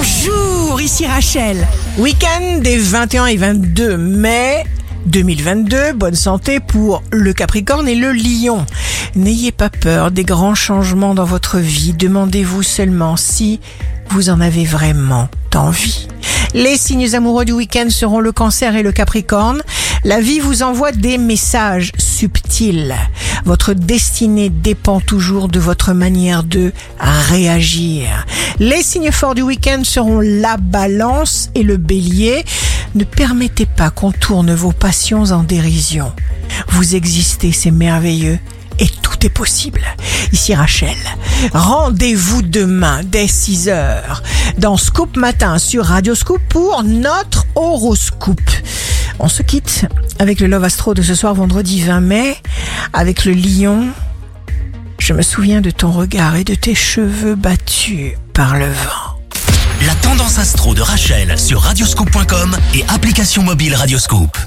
Bonjour, ici Rachel. Week-end des 21 et 22 mai 2022, bonne santé pour le Capricorne et le Lion. N'ayez pas peur des grands changements dans votre vie, demandez-vous seulement si vous en avez vraiment envie. Les signes amoureux du week-end seront le cancer et le capricorne. La vie vous envoie des messages subtils. Votre destinée dépend toujours de votre manière de réagir. Les signes forts du week-end seront la balance et le bélier. Ne permettez pas qu'on tourne vos passions en dérision. Vous existez, c'est merveilleux. Et tout est possible. Ici Rachel. Rendez-vous demain dès 6 heures dans Scoop Matin sur Radio Scoop pour notre horoscope. On se quitte avec le Love Astro de ce soir vendredi 20 mai avec le lion. Je me souviens de ton regard et de tes cheveux battus par le vent. La tendance astro de Rachel sur radioscope.com et application mobile Radioscope.